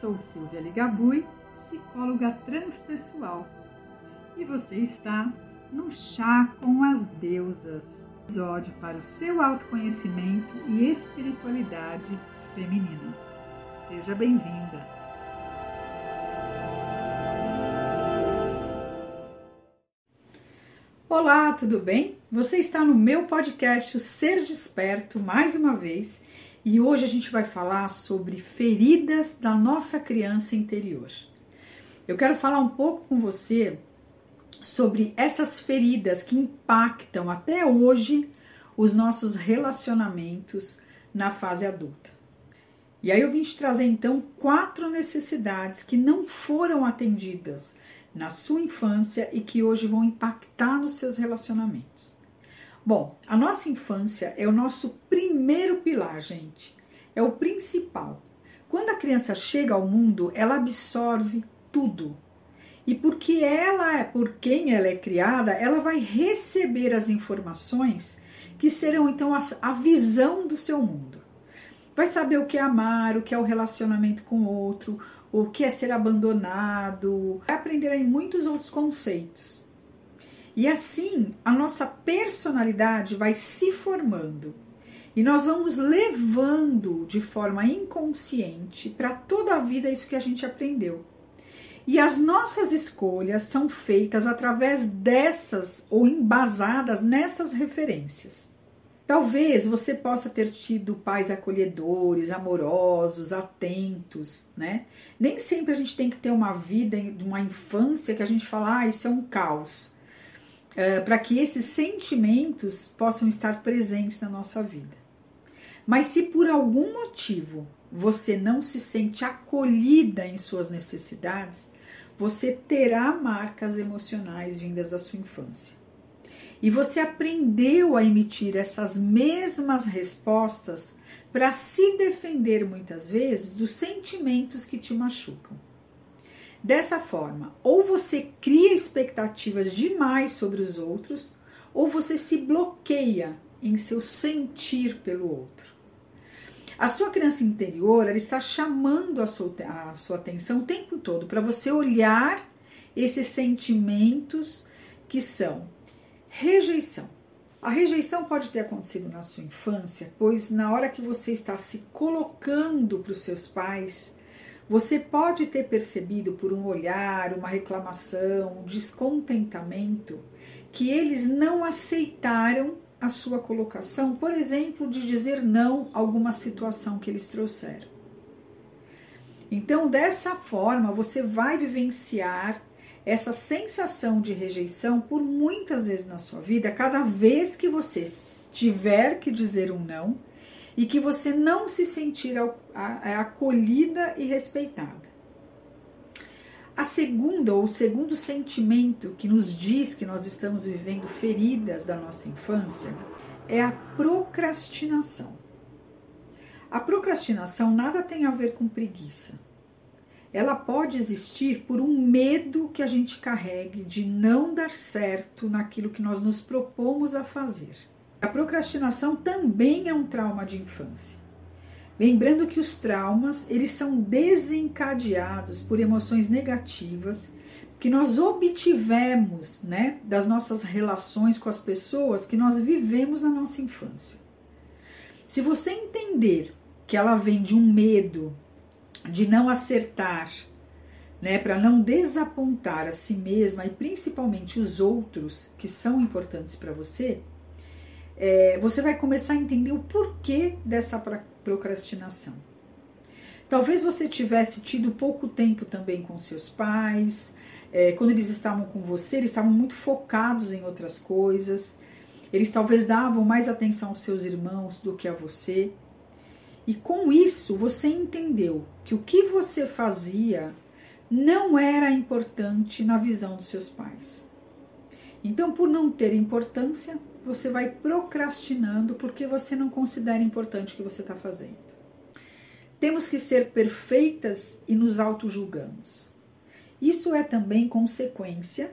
Sou Silvia Ligabui, psicóloga transpessoal, e você está no Chá com as Deusas, episódio para o seu autoconhecimento e espiritualidade feminina. Seja bem-vinda! Olá, tudo bem? Você está no meu podcast o Ser Desperto mais uma vez e hoje a gente vai falar sobre feridas da nossa criança interior. Eu quero falar um pouco com você sobre essas feridas que impactam até hoje os nossos relacionamentos na fase adulta. E aí eu vim te trazer então quatro necessidades que não foram atendidas na sua infância e que hoje vão impactar nos seus relacionamentos. Bom, a nossa infância é o nosso primeiro pilar, gente. É o principal. Quando a criança chega ao mundo, ela absorve tudo. E porque ela é por quem ela é criada, ela vai receber as informações que serão então a, a visão do seu mundo. Vai saber o que é amar, o que é o relacionamento com o outro, o que é ser abandonado, vai aprender aí muitos outros conceitos. E assim a nossa personalidade vai se formando e nós vamos levando de forma inconsciente para toda a vida isso que a gente aprendeu. E as nossas escolhas são feitas através dessas ou embasadas nessas referências. Talvez você possa ter tido pais acolhedores, amorosos, atentos, né? Nem sempre a gente tem que ter uma vida, uma infância que a gente fala, ah, isso é um caos uh, para que esses sentimentos possam estar presentes na nossa vida. Mas se por algum motivo você não se sente acolhida em suas necessidades, você terá marcas emocionais vindas da sua infância. E você aprendeu a emitir essas mesmas respostas para se defender muitas vezes dos sentimentos que te machucam. Dessa forma, ou você cria expectativas demais sobre os outros, ou você se bloqueia em seu sentir pelo outro. A sua criança interior ela está chamando a sua, a sua atenção o tempo todo para você olhar esses sentimentos que são rejeição. A rejeição pode ter acontecido na sua infância, pois na hora que você está se colocando para os seus pais, você pode ter percebido por um olhar, uma reclamação, um descontentamento, que eles não aceitaram a sua colocação, por exemplo, de dizer não a alguma situação que eles trouxeram. Então, dessa forma, você vai vivenciar essa sensação de rejeição por muitas vezes na sua vida, cada vez que você tiver que dizer um não e que você não se sentir é acolhida e respeitada. A segunda ou o segundo sentimento que nos diz que nós estamos vivendo feridas da nossa infância é a procrastinação. A procrastinação nada tem a ver com preguiça. Ela pode existir por um medo que a gente carregue de não dar certo naquilo que nós nos propomos a fazer. A procrastinação também é um trauma de infância. Lembrando que os traumas, eles são desencadeados por emoções negativas que nós obtivemos, né, das nossas relações com as pessoas que nós vivemos na nossa infância. Se você entender que ela vem de um medo de não acertar, né, para não desapontar a si mesma e principalmente os outros que são importantes para você, é, você vai começar a entender o porquê dessa procrastinação. Talvez você tivesse tido pouco tempo também com seus pais, é, quando eles estavam com você, eles estavam muito focados em outras coisas, eles talvez davam mais atenção aos seus irmãos do que a você. E com isso você entendeu que o que você fazia não era importante na visão dos seus pais. Então, por não ter importância, você vai procrastinando porque você não considera importante o que você está fazendo. Temos que ser perfeitas e nos auto-julgamos. Isso é também consequência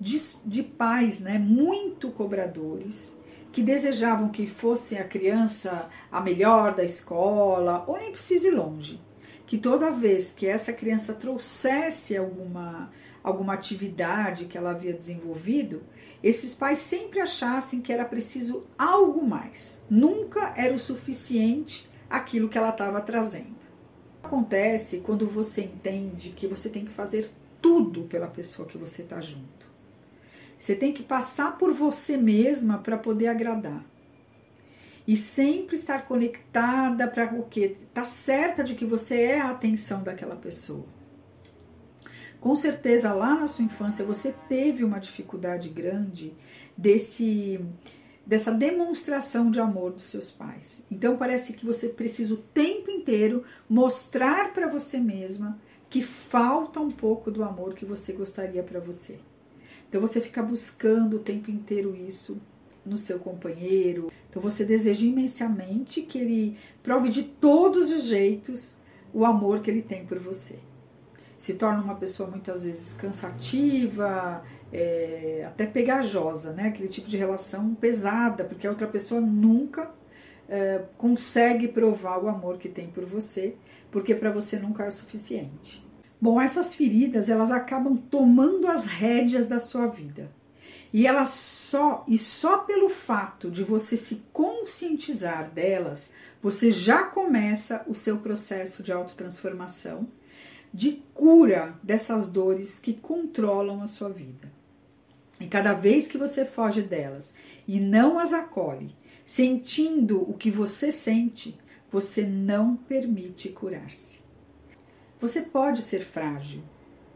de, de pais né, muito cobradores que desejavam que fosse a criança a melhor da escola ou nem precise ir longe. Que toda vez que essa criança trouxesse alguma, alguma atividade que ela havia desenvolvido, esses pais sempre achassem que era preciso algo mais. Nunca era o suficiente aquilo que ela estava trazendo. Acontece quando você entende que você tem que fazer tudo pela pessoa que você está junto. Você tem que passar por você mesma para poder agradar. E sempre estar conectada para o quê? Tá certa de que você é a atenção daquela pessoa. Com certeza lá na sua infância você teve uma dificuldade grande desse dessa demonstração de amor dos seus pais. Então parece que você precisa o tempo inteiro mostrar para você mesma que falta um pouco do amor que você gostaria para você. Então você fica buscando o tempo inteiro isso no seu companheiro. Então você deseja imensamente que ele prove de todos os jeitos o amor que ele tem por você. Se torna uma pessoa muitas vezes cansativa, é, até pegajosa, né? Aquele tipo de relação pesada, porque a outra pessoa nunca é, consegue provar o amor que tem por você, porque para você nunca é o suficiente. Bom, essas feridas elas acabam tomando as rédeas da sua vida. E elas só e só pelo fato de você se conscientizar delas, você já começa o seu processo de autotransformação, de cura dessas dores que controlam a sua vida. E cada vez que você foge delas e não as acolhe, sentindo o que você sente, você não permite curar-se. Você pode ser frágil,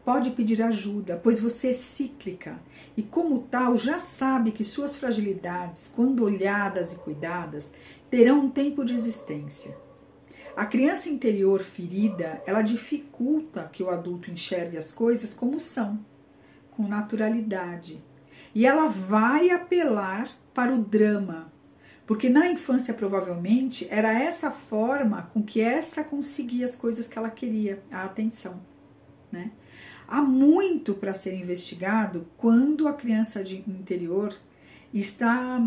pode pedir ajuda, pois você é cíclica e, como tal, já sabe que suas fragilidades, quando olhadas e cuidadas, terão um tempo de existência. A criança interior ferida, ela dificulta que o adulto enxergue as coisas como são, com naturalidade, e ela vai apelar para o drama, porque na infância provavelmente era essa forma com que essa conseguia as coisas que ela queria, a atenção, né? Há muito para ser investigado quando a criança de interior está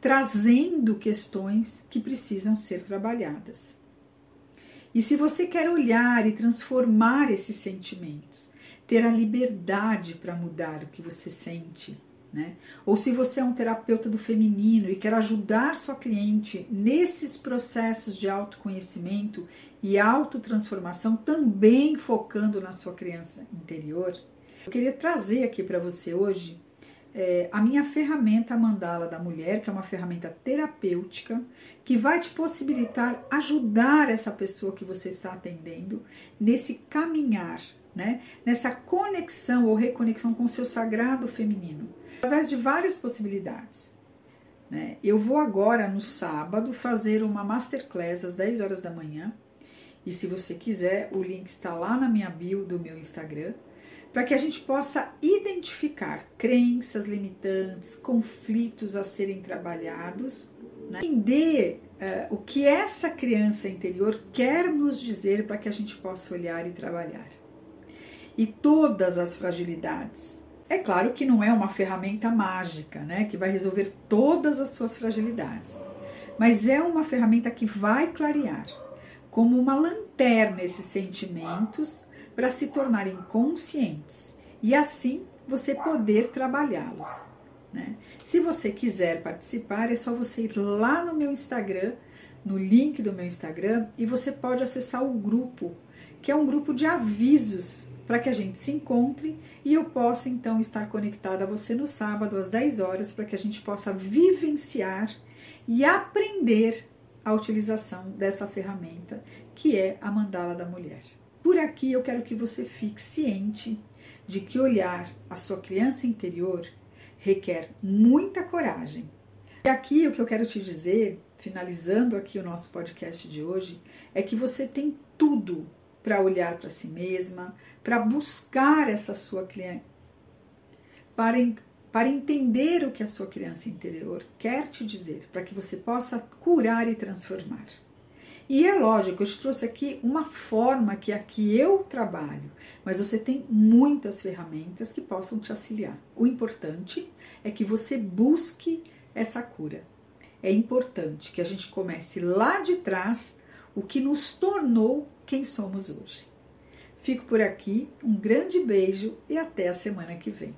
trazendo questões que precisam ser trabalhadas. E se você quer olhar e transformar esses sentimentos, ter a liberdade para mudar o que você sente, né? Ou se você é um terapeuta do feminino e quer ajudar sua cliente nesses processos de autoconhecimento e autotransformação, também focando na sua criança interior, eu queria trazer aqui para você hoje é, a minha ferramenta Mandala da Mulher, que é uma ferramenta terapêutica que vai te possibilitar ajudar essa pessoa que você está atendendo nesse caminhar, né? nessa conexão ou reconexão com o seu sagrado feminino através de várias possibilidades. Né? Eu vou agora no sábado fazer uma masterclass às 10 horas da manhã. E se você quiser, o link está lá na minha bio do meu Instagram, para que a gente possa identificar crenças limitantes, conflitos a serem trabalhados, né? entender uh, o que essa criança interior quer nos dizer para que a gente possa olhar e trabalhar. E todas as fragilidades é claro que não é uma ferramenta mágica, né, que vai resolver todas as suas fragilidades, mas é uma ferramenta que vai clarear, como uma lanterna esses sentimentos para se tornarem conscientes e assim você poder trabalhá-los. Né? Se você quiser participar, é só você ir lá no meu Instagram, no link do meu Instagram, e você pode acessar o grupo, que é um grupo de avisos para que a gente se encontre e eu possa então estar conectada a você no sábado às 10 horas para que a gente possa vivenciar e aprender a utilização dessa ferramenta que é a mandala da mulher. Por aqui eu quero que você fique ciente de que olhar a sua criança interior requer muita coragem. E aqui o que eu quero te dizer, finalizando aqui o nosso podcast de hoje, é que você tem tudo para olhar para si mesma, para buscar essa sua cliente, para, para entender o que a sua criança interior quer te dizer, para que você possa curar e transformar. E é lógico, eu te trouxe aqui uma forma que aqui eu trabalho, mas você tem muitas ferramentas que possam te auxiliar. O importante é que você busque essa cura. É importante que a gente comece lá de trás o que nos tornou quem somos hoje. Fico por aqui, um grande beijo e até a semana que vem.